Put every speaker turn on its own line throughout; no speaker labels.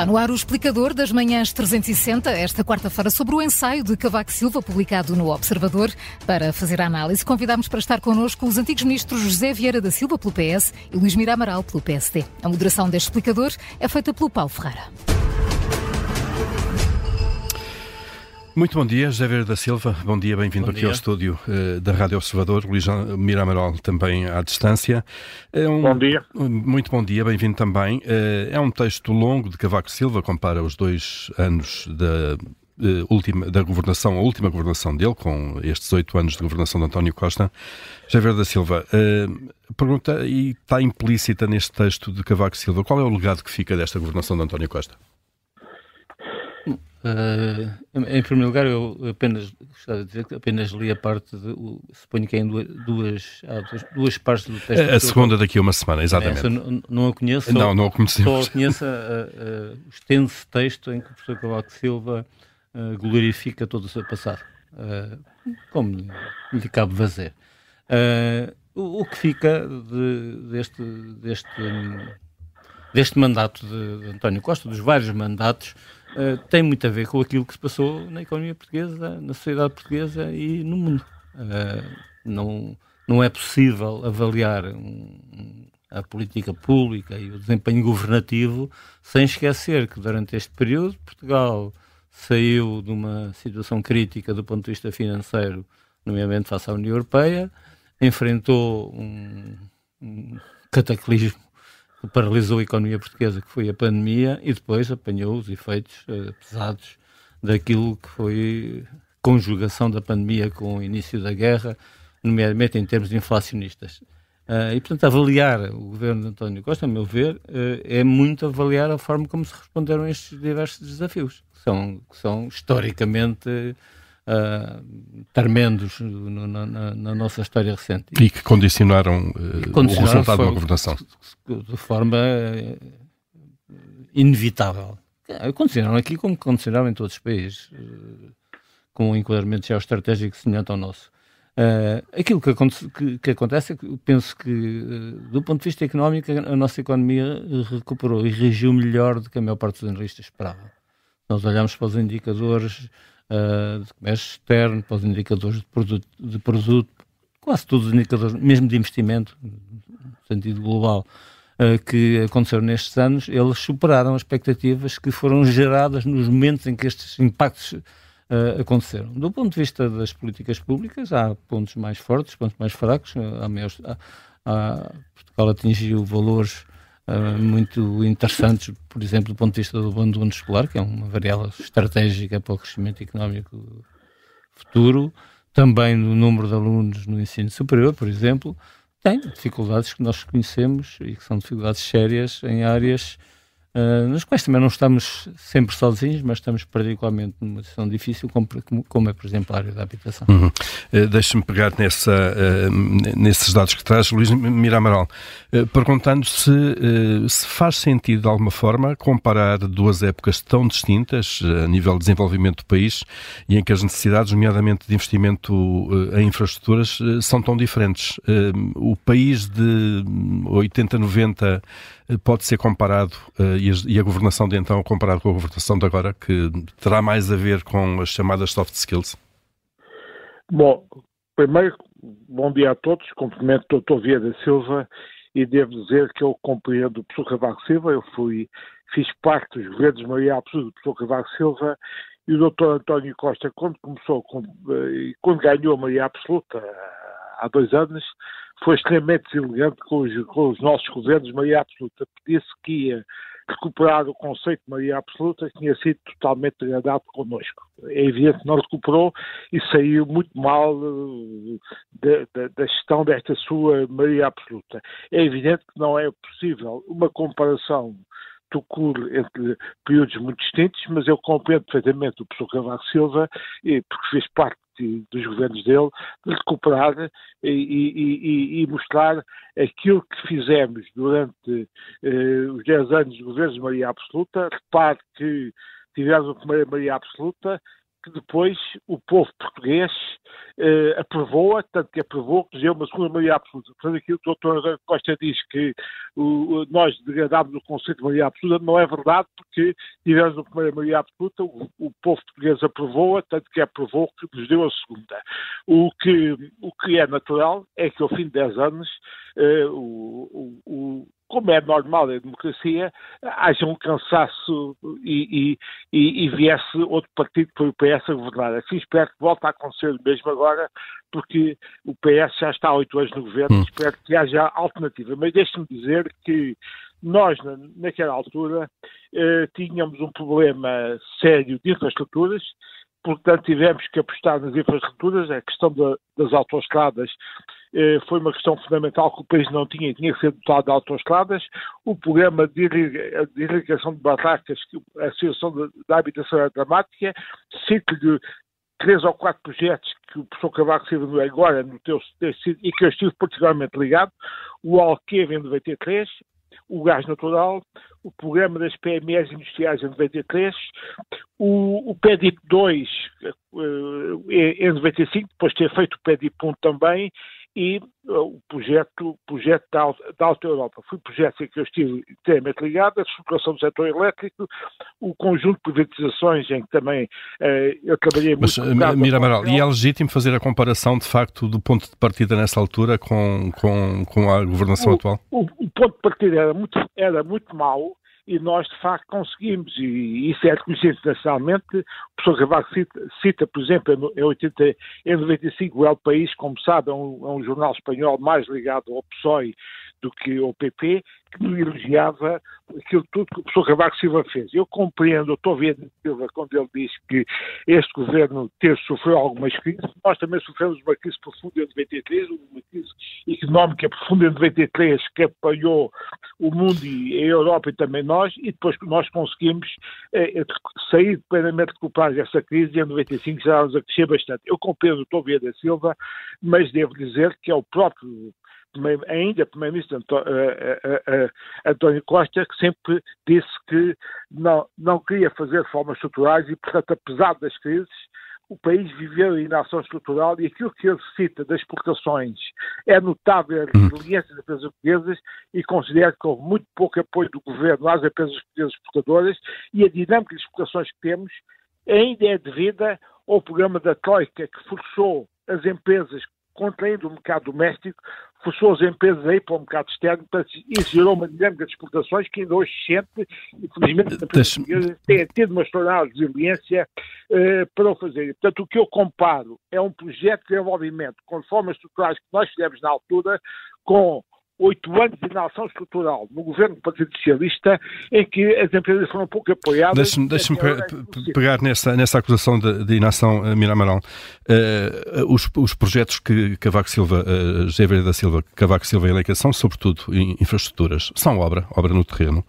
Está no ar o explicador das manhãs 360, esta quarta-feira, sobre o ensaio de Cavaco Silva, publicado no Observador. Para fazer a análise, convidamos para estar connosco os antigos ministros José Vieira da Silva, pelo PS, e Luís Mira Amaral, pelo PSD. A moderação deste explicador é feita pelo Paulo Ferreira.
Muito bom dia, José Vieira da Silva. Bom dia, bem-vindo aqui ao estúdio uh, da Rádio Observador. Luís Miramaral também à distância.
É um, bom dia.
Muito bom dia, bem-vindo também. Uh, é um texto longo de Cavaco Silva, compara os dois anos da uh, última, da governação, a última governação dele, com estes oito anos de governação de António Costa. José Vieira da Silva, pergunta, e está implícita neste texto de Cavaco Silva, qual é o legado que fica desta governação de António Costa?
Uh, em primeiro lugar, eu apenas gostava de dizer que apenas li a parte de, suponho que é em duas, duas, duas, partes do texto.
A, a segunda daqui a uma semana, exatamente.
não, não a conheço.
Não, não a conhecemos.
Só conheço o extenso texto em que o professor Cavaco Silva uh, glorifica todo o seu passado, uh, como lhe cabe fazer. O, o, que fica de, deste, deste, deste mandato de, de António Costa, dos vários mandatos, uh, tem muito a ver com aquilo que se passou na economia portuguesa, na sociedade portuguesa e no mundo. Uh, não, não é possível avaliar um, a política pública e o desempenho governativo sem esquecer que durante este período Portugal saiu de uma situação crítica do ponto de vista financeiro, nomeadamente face à União Europeia, enfrentou um, um cataclismo que paralisou a economia portuguesa, que foi a pandemia, e depois apanhou os efeitos uh, pesados daquilo que foi conjugação da pandemia com o início da guerra, nomeadamente em termos inflacionistas. Uh, e, portanto, avaliar o governo de António Costa, a meu ver, uh, é muito avaliar a forma como se responderam a estes diversos desafios, que são, que são historicamente uh, tremendos no, na, na, nossa história recente.
E que condicionaram, uh, condicionaram o resultado de uma governação.
De forma uh, inevitável. Condicionaram aqui como condicionaram em todos os países, com um enquadramento geoestratégico semelhante ao nosso. Uh, aquilo que, que, que, acontece é que penso que, uh, do ponto de vista económico, a nossa economia recuperou e reagiu melhor do que a maior parte dos analistas esperava. Nós olhamos para os indicadores uh, de comércio externo, para os indicadores de produto, de produto, quase todos os indicadores, mesmo de investimento, no sentido global, uh, que aconteceram nestes anos, eles superaram as expectativas que foram geradas nos momentos em que estes impactos uh, aconteceram. Do ponto de vista das políticas públicas, há pontos mais fortes, pontos mais fracos. Há há, há, Portugal atingiu valores uh, muito interessantes, por exemplo, do ponto de vista do abandono escolar, que é uma variável estratégica para o crescimento económico futuro, também no número de alunos no ensino superior, por exemplo, tem dificuldades que nós conhecemos e que são dificuldades sérias em áreas Uh, nos quais também não estamos sempre sozinhos, mas estamos particularmente numa situação difícil, como, como é, por exemplo, a área da habitação.
Uhum. Uh, Deixe-me pegar nessa, uh, nesses dados que traz, Luís Miramaral, uh, perguntando se, se faz sentido, de alguma forma, comparar duas épocas tão distintas a nível de desenvolvimento do país e em que as necessidades, nomeadamente de investimento em infraestruturas, são tão diferentes. o país de 80, 90 pode ser comparado, e, a, e, a, governação de então comparado com a governação de agora, que terá mais a ver com as chamadas soft skills?
Bom, primeiro, bom dia a todos, cumprimento o Dr. Vieira Silva e devo dizer que eu compreendo o professor Cavaco Silva, eu fui, fiz parte dos governos Maria Absoluta do professor Cavaco Silva e o Dr. António Costa, quando começou, eh, quando ganhou a Maria Absoluta, há dois anos, foi extremamente deselegante com os, com os nossos governos de maioria absoluta. Pedia-se que ia recuperar o conceito de maioria absoluta que tinha sido totalmente degradado connosco. É evidente que não recuperou e saiu muito mal eh, da, da gestão desta sua maioria absoluta. É evidente que não é possível uma comparação ocorre entre períodos muito distintos, mas eu compreendo perfeitamente o professor Cavaco Silva, porque fez parte dos governos dele, de recuperar e, e, e, mostrar aquilo que fizemos durante eh, os 10 anos de governos de Maria Absoluta. Repare que tivemos a primeira Maria Absoluta, que depois o povo português eh, aprovou-a, tanto que aprovou que deu uma segunda maioria absoluta. Portanto, aquilo que o Dr. Costa diz que o, nós degradámos o conceito de maioria absoluta, não é verdade, porque tivemos a primeira maioria absoluta, o, o povo português aprovou-a, tanto que aprovou que nos deu a segunda. O que, o que é natural é que ao fim de 10 anos eh, o, o como é normal na democracia, haja um cansaço e, e, e, e viesse outro partido para o PS a governar. Assim espero que volte a acontecer mesmo agora, porque o PS já está há oito anos no governo hum. espero que haja alternativa. Mas deixe-me dizer que nós, naquela altura, eh, tínhamos um problema sério de infraestruturas, portanto tivemos que apostar nas infraestruturas, a questão da, das autoestradas foi uma questão fundamental que o país não tinha tinha que ser dotado de autoestradas. O programa de, irrigação de barracas, a situação da habitação é dramática, cerca de três ou quatro projetos que o professor Cavaco Silva agora no teu, e que eu estive particularmente ligado, o Alqueva em 93, o gás natural, o programa das PMEs industriais em 93, o, o PEDIP 2 uh, em 95, depois de ter feito o PEDIP 1 também, e uh, o projeto, projeto da, da Alta Europa. Foi o projeto em que eu estive inteiramente ligado, a reestruturação do setor elétrico, o conjunto de privatizações em que também uh, eu trabalhei
Mas, muito. Mas, Mira Amaral, e é legítimo fazer a comparação, de facto, do ponto de partida nessa altura com, com, com a governação
o,
atual?
O, o, ponto de partida era muito, era muito mau, e nós de facto conseguimos, e isso é reconhecido internacionalmente. O professor Cavaco cita, cita, por exemplo, em, 80, em 95 o El País, como sabe, é um, é um jornal espanhol mais ligado ao PSOE do que ao PP, que me elogiava aquilo tudo que o professor Cavaco Silva fez. Eu compreendo, estou vendo Silva quando ele diz que este governo ter sofreu algumas crises, nós também sofremos uma crise profunda em 93, uma crise económica profunda em 93 que apanhou o mundo e a Europa e também nós, e depois nós conseguimos eh, sair plenamente recuperados dessa crise e em 95 já a crescer bastante. Eu compreendo o Tovia da Silva, mas devo dizer que é o próprio ainda Primeiro-Ministro António Costa, que sempre disse que não, não queria fazer reformas estruturais e, portanto, apesar das crises, o país viveu em inação estrutural e aquilo que ele cita das exportações é notável a hum. resiliência das empresas portuguesas e considero que houve muito pouco apoio do governo às empresas portuguesas exportadoras e a dinâmica de exportações que temos ainda é devida ao programa da Troika que forçou as empresas contraindo o mercado doméstico, forçou as empresas a ir para o mercado externo, isso gerou uma dinâmica de exportações que ainda hoje se sente, infelizmente, as empresas têm tido uma extraordinária resiliência uh, para o fazer. Portanto, o que eu comparo é um projeto de desenvolvimento com formas estruturais que nós fizemos na altura, com oito anos de inação estrutural no governo do Partido Socialista, em que as empresas foram pouco apoiadas.
Deixe-me deixe pe pegar nessa, nessa acusação de, de inação, uh, Miramaral. Uh, os, os projetos que Cavaco Silva, uh, da Silva, Cavaco Silva eleica são, sobretudo, infraestruturas. São obra, obra no terreno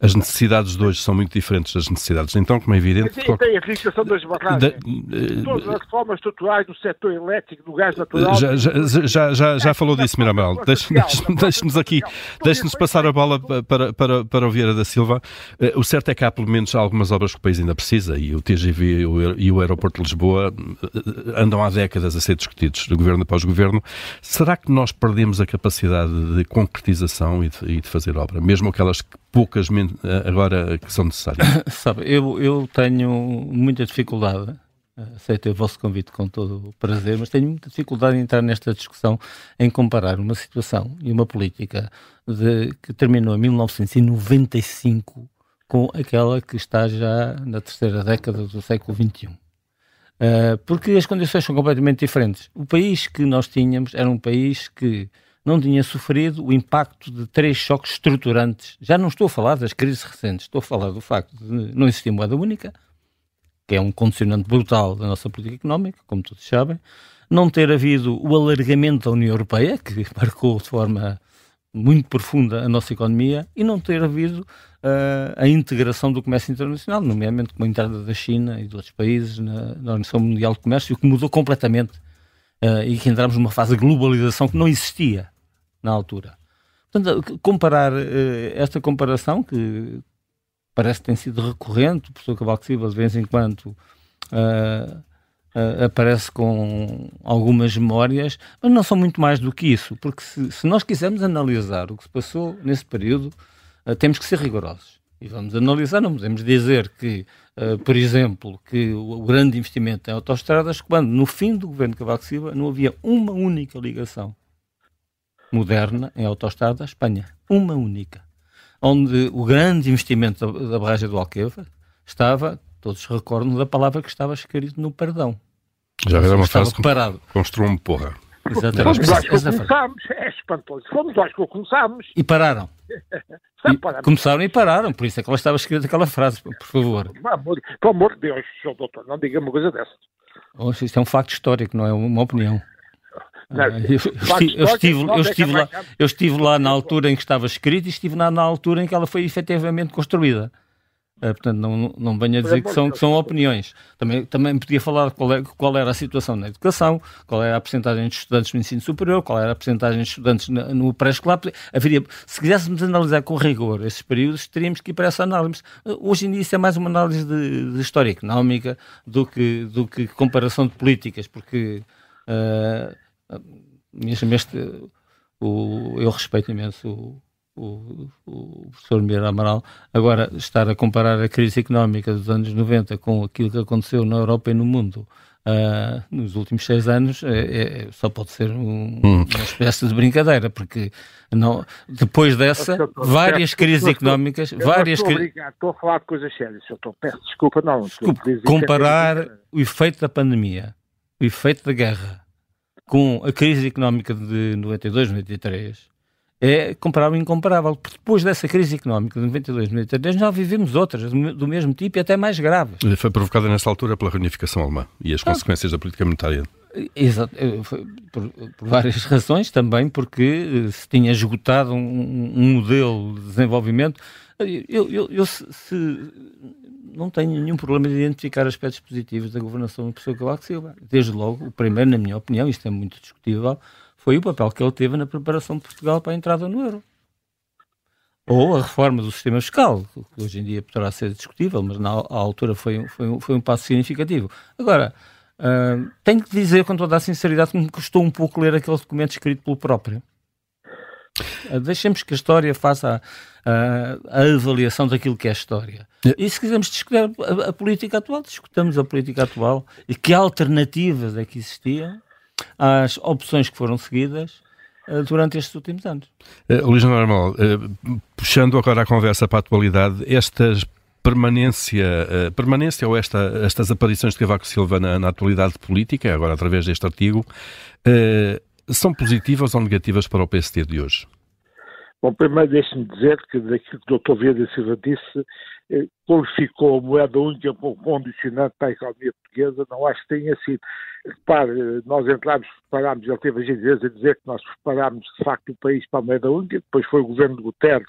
as necessidades de hoje são muito diferentes das necessidades. Então, como é evidente...
Sim, tem a fixação das barragens. De, Todas as reformas estruturais do setor elétrico, do gás natural...
Já, já, já, já, já falou disso, Miramel. Deixe-nos aqui, deixe-nos passar a bola para, para, para o Vieira da Silva. Eh, o certo é que há pelo menos algumas obras que o país ainda precisa e o TGV e o Aeroporto de Lisboa eh, andam há décadas a ser discutidos, de governo após governo. Será que nós perdemos a capacidade de concretização e de, e de fazer obra? Mesmo aquelas que poucas eh, agora que são necessárias?
Sabe, eu, eu tenho muita dificuldade, aceito o vosso convite com todo o prazer, mas tenho muita dificuldade em entrar nesta discussão em comparar uma situação e uma política de, que terminou em 1995 com aquela que está já na terceira década do século XXI. Uh, eh, porque as condições são completamente diferentes. O país que nós tínhamos era um país que não tinha sofrido o impacto de três choques estruturantes. Já não estou a falar das crises recentes, estou a falar do facto de não existir moeda única, que é um condicionante brutal da nossa política económica, como todos sabem, não ter havido o alargamento da União Europeia, que marcou de forma muito profunda a nossa economia, e não ter havido uh, a integração do comércio internacional, nomeadamente com a entrada da China e de outros países na, na Organização Mundial de Comércio, que mudou completamente uh, e que entramos numa fase de globalização que não existia na altura. Portanto, comparar uh, esta comparação, que parece que tem sido recorrente, o professor Cavaco Silva de vez em quando uh, uh, aparece com algumas memórias, mas não são muito mais do que isso, porque se, se nós quisermos analisar o que se passou nesse período, uh, temos que ser rigorosos. E vamos analisar, não podemos dizer que, por exemplo, que o, o, grande investimento em autoestradas, quando no fim do governo Cavaco Silva não havia uma única ligação moderna em autoestrada Espanha. Uma única. Onde o grande investimento da, da barragem do Alqueva estava, todos recordam da palavra que estava escrito no perdão.
Já era uma frase parado. construiu-me porra.
Exatamente. Fomos nós que começámos, é espantoso. Fomos nós que começámos.
E pararam. e começaram e pararam, por isso é que ela estava escrita aquela frase, por favor.
Pelo amor de Deus, Sr. Doutor, não diga uma coisa dessas.
Oh, isto é um facto histórico, não é uma opinião. Ah, eu, eu, estive, eu, estive lá, eu estive lá na altura em que estava escrito e estive lá na altura em que ela foi efetivamente construída. Uh, portanto, não, não venho a dizer que são, que são opiniões. Também, também podia falar qual, é, qual era a situação na educação, qual era a porcentagem de estudantes no ensino superior, qual era a porcentagem de estudantes no, no pré-escolar. Haveria, se quiséssemos analisar com rigor esses períodos, teríamos que ir para essa análise. Hoje em dia isso é mais uma análise de, de história económica do que, do que comparação de políticas, porque uh, mesmo este, o, eu respeito imenso o, o, o professor Miguel Amaral, agora estar a comparar a crise económica dos anos 90 com aquilo que aconteceu na Europa e no mundo uh, nos últimos seis anos é, é, só pode ser um, hum. uma espécie de brincadeira, porque não, depois dessa, várias crises económicas, várias
crises... Estou a falar de coisas sérias, estou, peço desculpa, não.
Desculpa, comparar o efeito da pandemia, o efeito da guerra, com a crise económica de 92, 93 é comparável e incomparável. Porque depois dessa crise económica de 92, 93, já vivemos outras do mesmo tipo e até mais graves.
Foi provocada nessa altura pela reunificação alemã e as ah, consequências da política monetária.
Exato, por, por, várias razões, também porque eh, se tinha esgotado um, um modelo de desenvolvimento. Eu, eu, eu se, se, não tenho nenhum problema de identificar aspectos positivos da governação do professor Cavaco Silva. Desde logo, o primeiro, na minha opinião, isto é muito discutível, foi o papel que ele teve na preparação de Portugal para a entrada no euro. Ou a reforma do sistema fiscal, que hoje em dia poderá ser discutível, mas na altura foi, foi, foi um passo significativo. Agora, uh, tenho que dizer com toda a sinceridade que me custou um pouco ler aquele documento escrito pelo próprio. Uh, deixemos que a história faça a, a, a, avaliação daquilo que é a história. E se quisermos discutir a, a, política atual, discutamos a política atual e que alternativas é que existiam às opções que foram seguidas uh, durante estes últimos anos.
Uh, Luís Normal, uh, puxando agora a conversa para a atualidade, estas permanência, uh, permanência ou esta, estas aparições de Cavaco Silva na, na atualidade política, agora através deste artigo, uh, são positivas ou negativas para o PSD de hoje?
Bom, primeiro deixe-me dizer que daquilo que o Dr. Vieira Silva disse, eh, qualificou a moeda única como condicionante para a economia portuguesa, não acho que tenha sido. Repare, nós entramos, preparámos, ele teve a gentileza de dizer que nós preparámos de facto o país para a moeda única, depois foi o governo de Guterres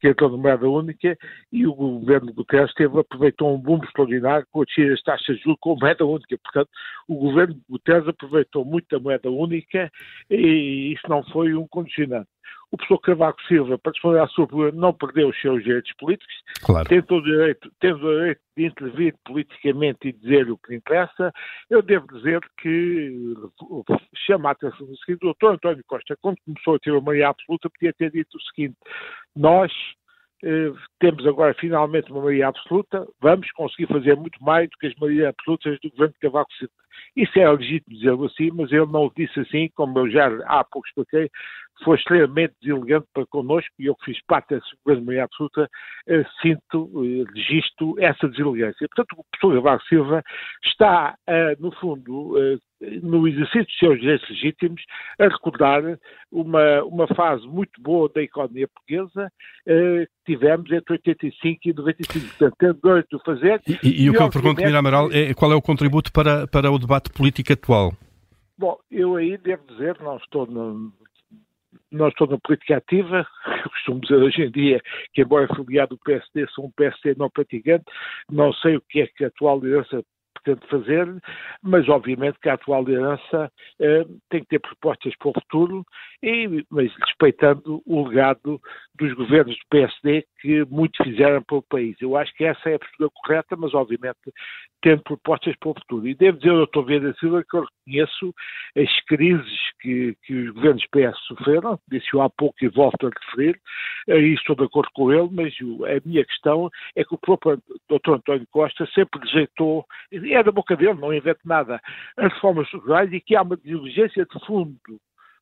que entrou na moeda única e o governo de Guterres teve, aproveitou um boom extraordinário com a descida das taxas de juros com a moeda única. Portanto, o governo de Guterres aproveitou muito a moeda única e isso não foi um condicionante. O professor Cavaco Silva, para responder à sua pergunta, não perdeu os seus direitos políticos,
claro.
tem todo o direito, tem o direito de intervir politicamente e dizer o que lhe interessa. Eu devo dizer que chama a atenção do seguinte, o doutor António Costa, quando começou a ter a maioria absoluta, podia ter dito o seguinte, nós eh, temos agora finalmente uma maioria absoluta, vamos conseguir fazer muito mais do que as maiorias absolutas do governo de Cavaco Silva. Isso é legítimo dizê-lo assim, mas ele não o disse assim, como eu já há pouco expliquei, foi extremamente deselegante para connosco e eu que fiz parte dessa governo de maioria absoluta, eh, sinto, eh, registro essa deselegância. Portanto, o professor Cavaco Silva está, eh, no fundo, no exercício dos seus direitos legítimos, a recordar uma, uma fase muito boa da economia portuguesa que tivemos entre 85 e 95. Portanto, tem direito de fazer.
E, e, e o que eu pergunto, Mira Amaral, é qual é o contributo para, para o debate político atual?
Bom, eu aí devo dizer, não estou no, não estou na política ativa, eu costumo dizer hoje em dia que, embora filiado do PSD, sou um PSD não praticante, não sei o que é que a atual liderança pretende fazer, mas obviamente que a atual liderança eh, tem que ter propostas para o futuro, e, mas respeitando o legado dos governos do PSD que muito fizeram para o país. Eu acho que essa é a postura correta, mas obviamente tendo propostas para o futuro. E devo dizer ao Dr. Vieira Silva que eu reconheço as crises que, que os governos PS sofreram, disse-o há pouco e volto a referir, e estou de acordo com ele, mas a minha questão é que o próprio Dr. António Costa sempre rejeitou, é da boca dele, não inventa nada, as reformas sociais e que há uma divergência de fundo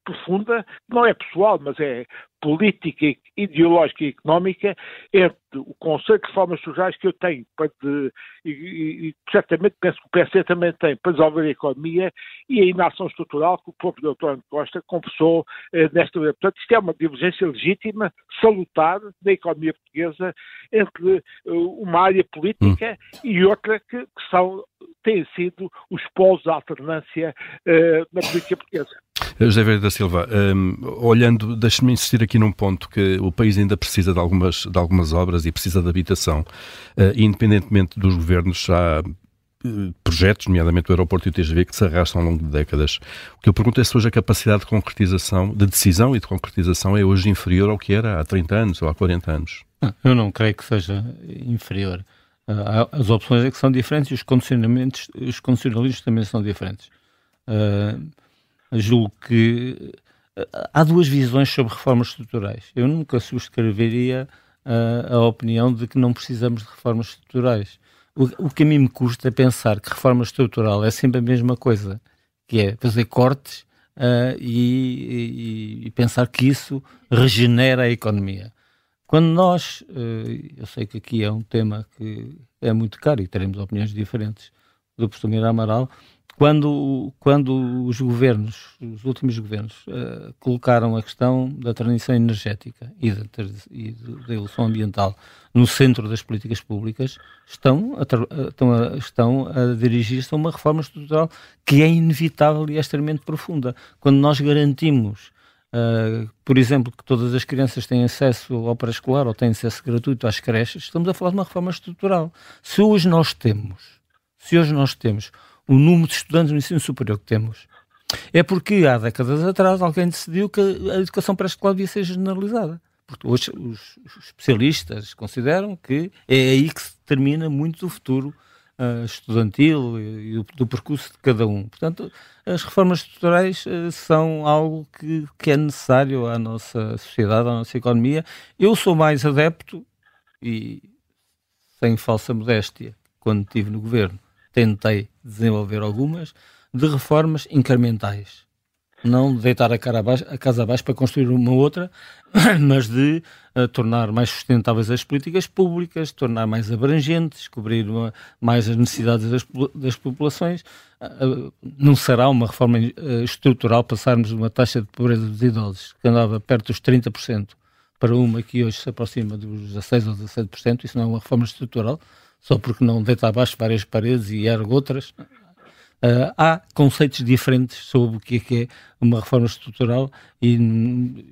profunda, não é pessoal, mas é política, ideológica e económica entre o conceito de reformas sociais que eu tenho para de, e, e, certamente penso que o PC também tem para desenvolver a economia e a inação estrutural que o próprio Dr. Costa confessou eh, nesta. Portanto, isto é uma divergência legítima, salutar na economia portuguesa entre uh, uma área política hum. e outra que, que são, têm sido os polos de alternância uh, na política portuguesa.
José Vieira da Silva, um, olhando, deixe-me insistir aqui num ponto que o país ainda precisa de algumas, de algumas obras e precisa de habitação. Uh, independentemente dos governos, há eh, projetos, nomeadamente o aeroporto e o TGV, que se arrastam ao longo de décadas. O que eu pergunto é se hoje a capacidade de concretização, de decisão e de concretização é hoje inferior ao que era há 30 anos ou há 40 anos.
Eu não creio que seja inferior. Ah, as opções é que são diferentes e os condicionamentos, os condicionalismos também são diferentes. Uh, julgo que eh, há duas visões sobre reformas estruturais. Eu nunca subscreveria uh, a opinião de que não precisamos de reformas estruturais. O, o que a mim me custa é pensar que reforma estrutural é sempre a mesma coisa, que é fazer cortes uh, e, e, e, pensar que isso regenera a economia. Quando nós, uh, eu sei que aqui é um tema que é muito caro e teremos opiniões diferentes do professor Mira Amaral, quando, quando os governos, os últimos governos, uh, colocaram a questão da transição energética e da, e da evolução ambiental no centro das políticas públicas, estão a, estão a, estão a dirigir-se a uma reforma estrutural que é inevitável e é extremamente profunda. Quando nós garantimos, uh, por exemplo, que todas as crianças têm acesso ao pré-escolar ou têm acesso gratuito às creches, estamos a falar de uma reforma estrutural. Se hoje nós temos, se hoje nós temos o número de estudantes no ensino superior que temos, é porque há décadas atrás alguém decidiu que a educação pré-escolar devia ser generalizada. Porque hoje os, especialistas consideram que é aí que se termina muito do futuro uh, estudantil e, e do, do, percurso de cada um. Portanto, as reformas estruturais uh, são algo que, que é necessário à nossa sociedade, à nossa economia. Eu sou mais adepto, e sem falsa modéstia, quando estive no governo, tentei desenvolver algumas, de reformas incrementais. Não de deitar a, cara abaixo, a casa abaixo para construir uma outra, mas de uh, tornar mais sustentáveis as políticas públicas, tornar mais abrangentes, cobrir uma, mais as necessidades das, das populações. Uh, não será uma reforma uh, estrutural passarmos de uma taxa de pobreza dos idosos, que andava perto dos 30%, para uma que hoje se aproxima dos 16% ou 17%. Isso não é uma reforma estrutural só porque não deita abaixo várias paredes e ergue outras. Uh, há conceitos diferentes sobre o que é, que é uma reforma estrutural e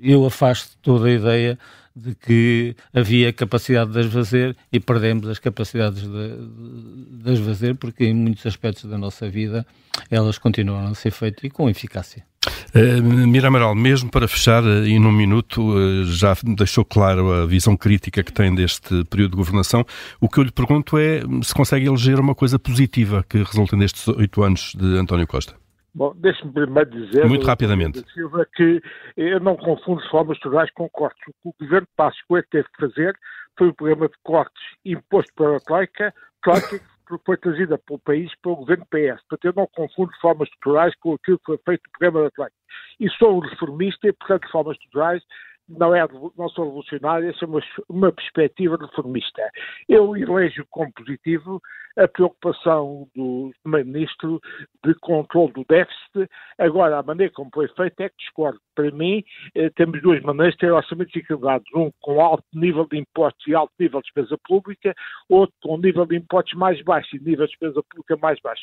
eu afasto toda a ideia de que havia capacidade de as fazer e perdemos as capacidades de, de, as fazer porque em muitos aspectos da nossa vida elas continuam a ser feitas e com eficácia.
Uh, Mira Amaral, mesmo para fechar, uh, e num minuto, uh, já deixou claro a visão crítica que tem deste período de governação. O que eu lhe pergunto é se consegue eleger uma coisa positiva que resulte nestes oito anos de António Costa.
Bom, deixe-me primeiro dizer
Muito rapidamente.
Silva, que eu não confundo formas estruturais com cortes. O que o governo Passos Coelho teve que fazer foi o programa de cortes imposto pela Troika, Troika foi trazida pelo país pelo governo PS. Portanto, eu não confundo reformas estruturais com aquilo que foi feito no programa da Troika. E sou um reformista e, portanto, reformas estruturais não, é, não sou revolucionário, essa é uma, uma perspectiva reformista. Eu elejo como positivo a preocupação do Primeiro-Ministro de controle do déficit. Agora, a maneira como foi feito é que discordo. Para mim, eh, temos duas maneiras de ter orçamentos equilibrados. Um com alto nível de impostos e alto nível de despesa pública, outro com nível de impostos mais baixo e nível de despesa pública mais baixo.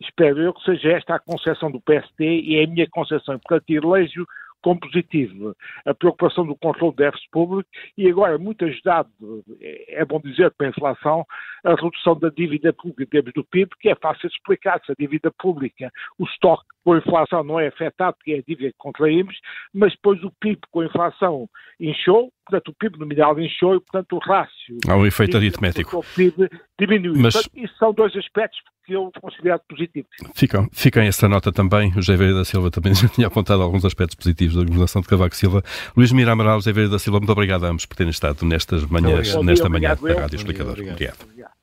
Espero eu que seja esta a concepção do PSD e é a minha concepção. Portanto, elejo como positivo a preocupação do controle do déficit público e agora muito ajudado, é bom dizer, pela inflação, a redução da dívida pública em termos do PIB, que é fácil explicar. Se a dívida pública, o estoque com a inflação não é afetado, porque é a dívida que contraímos, mas depois o PIB com a inflação inchou, portanto o PIB nominal inchou e, portanto, o rácio...
Há um efeito aritmético.
O PIB diminuiu. Mas... Portanto, isso são dois aspectos que eu considero positivos.
Ficam, fica essa nota também. O José Vieira da Silva também já tinha apontado alguns aspectos positivos da governação de Cavaco Silva. Luís Mira Amaral, José Vieira da Silva, muito obrigado a ambos por terem estado nestas manhãs, nesta manhã da Rádio Explicador. obrigado. obrigado.